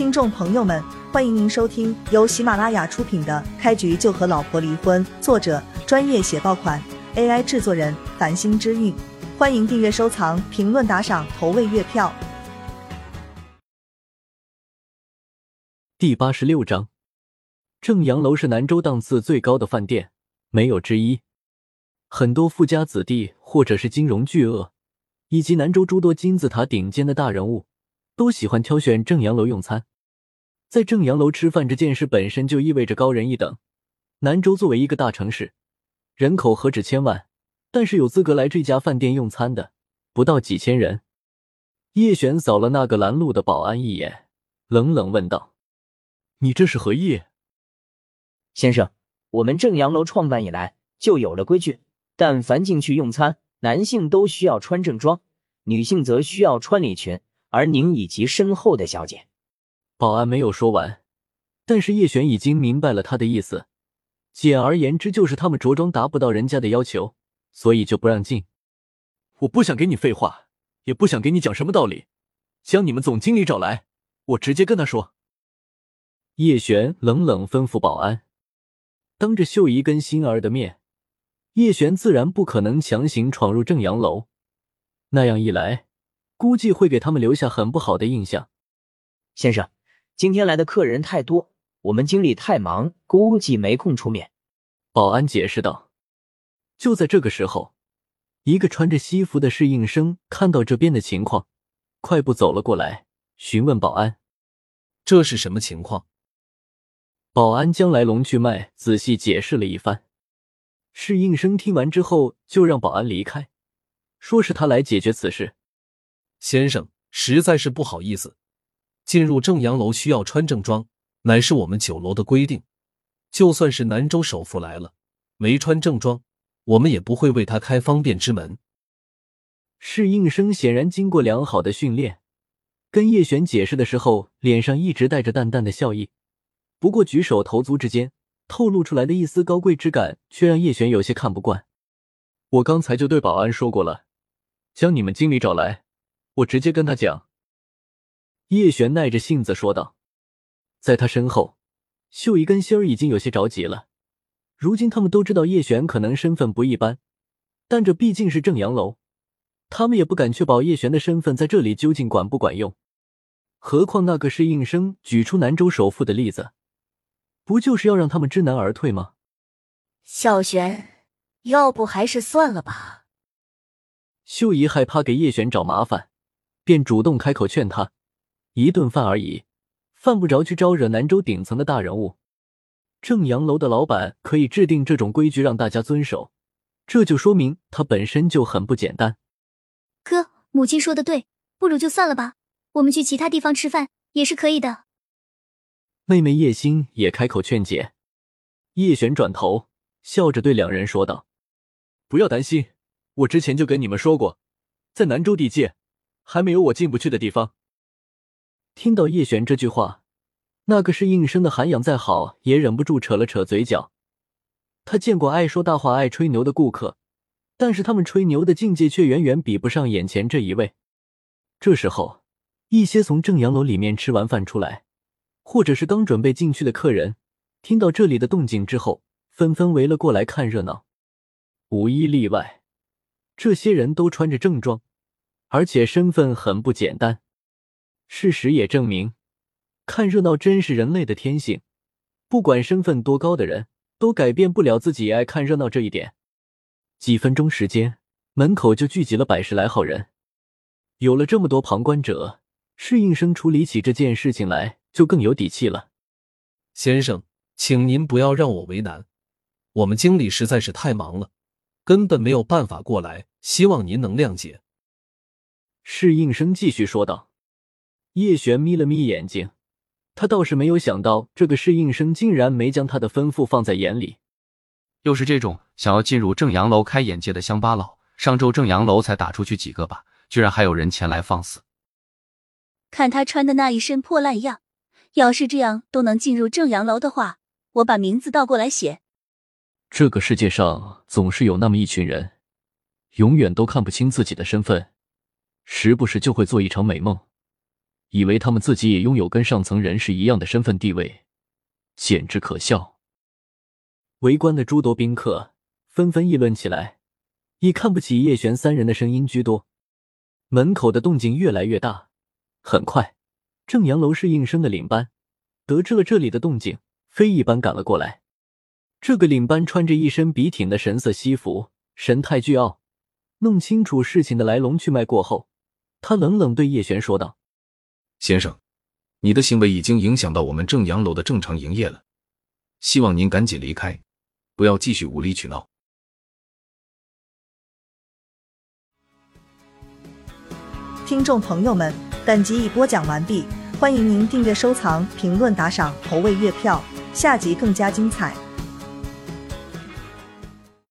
听众朋友们，欢迎您收听由喜马拉雅出品的《开局就和老婆离婚》，作者专业写爆款，AI 制作人繁星之韵。欢迎订阅、收藏、评论、打赏、投喂月票。第八十六章，正阳楼是南州档次最高的饭店，没有之一。很多富家子弟，或者是金融巨鳄，以及南州诸多金字塔顶尖的大人物，都喜欢挑选正阳楼用餐。在正阳楼吃饭这件事本身就意味着高人一等。南州作为一个大城市，人口何止千万，但是有资格来这家饭店用餐的不到几千人。叶璇扫了那个拦路的保安一眼，冷冷问道：“你这是何意？”先生，我们正阳楼创办以来就有了规矩，但凡进去用餐，男性都需要穿正装，女性则需要穿礼裙。而您以及身后的小姐。保安没有说完，但是叶璇已经明白了他的意思。简而言之，就是他们着装达不到人家的要求，所以就不让进。我不想给你废话，也不想给你讲什么道理，将你们总经理找来，我直接跟他说。叶璇冷冷吩咐保安。当着秀姨跟心儿的面，叶璇自然不可能强行闯入正阳楼，那样一来，估计会给他们留下很不好的印象。先生。今天来的客人太多，我们经理太忙，估计没空出面。保安解释道。就在这个时候，一个穿着西服的侍应生看到这边的情况，快步走了过来，询问保安：“这是什么情况？”保安将来龙去脉仔细解释了一番。侍应生听完之后，就让保安离开，说是他来解决此事。先生，实在是不好意思。进入正阳楼需要穿正装，乃是我们酒楼的规定。就算是南州首富来了，没穿正装，我们也不会为他开方便之门。侍应生显然经过良好的训练，跟叶璇解释的时候，脸上一直带着淡淡的笑意。不过举手投足之间透露出来的一丝高贵之感，却让叶璇有些看不惯。我刚才就对保安说过了，将你们经理找来，我直接跟他讲。叶璇耐着性子说道，在他身后，秀姨跟心儿已经有些着急了。如今他们都知道叶璇可能身份不一般，但这毕竟是正阳楼，他们也不敢确保叶璇的身份在这里究竟管不管用。何况那个是应生举出南州首富的例子，不就是要让他们知难而退吗？小璇，要不还是算了吧。秀姨害怕给叶璇找麻烦，便主动开口劝他。一顿饭而已，犯不着去招惹南州顶层的大人物。正阳楼的老板可以制定这种规矩让大家遵守，这就说明他本身就很不简单。哥，母亲说的对，不如就算了吧，我们去其他地方吃饭也是可以的。妹妹叶心也开口劝解。叶璇转头笑着对两人说道：“不要担心，我之前就跟你们说过，在南州地界还没有我进不去的地方。”听到叶璇这句话，那个是应声的涵养再好，也忍不住扯了扯嘴角。他见过爱说大话、爱吹牛的顾客，但是他们吹牛的境界却远远比不上眼前这一位。这时候，一些从正阳楼里面吃完饭出来，或者是刚准备进去的客人，听到这里的动静之后，纷纷围了过来看热闹。无一例外，这些人都穿着正装，而且身份很不简单。事实也证明，看热闹真是人类的天性。不管身份多高的人，都改变不了自己爱看热闹这一点。几分钟时间，门口就聚集了百十来号人。有了这么多旁观者，适应生处理起这件事情来就更有底气了。先生，请您不要让我为难，我们经理实在是太忙了，根本没有办法过来，希望您能谅解。适应生继续说道。叶璇眯了眯眼睛，他倒是没有想到，这个侍应生竟然没将他的吩咐放在眼里。又是这种想要进入正阳楼开眼界的乡巴佬，上周正阳楼才打出去几个吧，居然还有人前来放肆。看他穿的那一身破烂样，要是这样都能进入正阳楼的话，我把名字倒过来写。这个世界上总是有那么一群人，永远都看不清自己的身份，时不时就会做一场美梦。以为他们自己也拥有跟上层人士一样的身份地位，简直可笑。围观的诸多宾客纷纷议论起来，以看不起叶璇三人的声音居多。门口的动静越来越大，很快，正阳楼侍应生的领班得知了这里的动静，飞一般赶了过来。这个领班穿着一身笔挺的神色西服，神态倨傲。弄清楚事情的来龙去脉过后，他冷冷对叶璇说道：“先生，你的行为已经影响到我们正阳楼的正常营业了，希望您赶紧离开，不要继续无理取闹。”听众朋友们，本集已播讲完毕，欢迎您订阅、收藏、评论、打赏、投喂月票，下集更加精彩。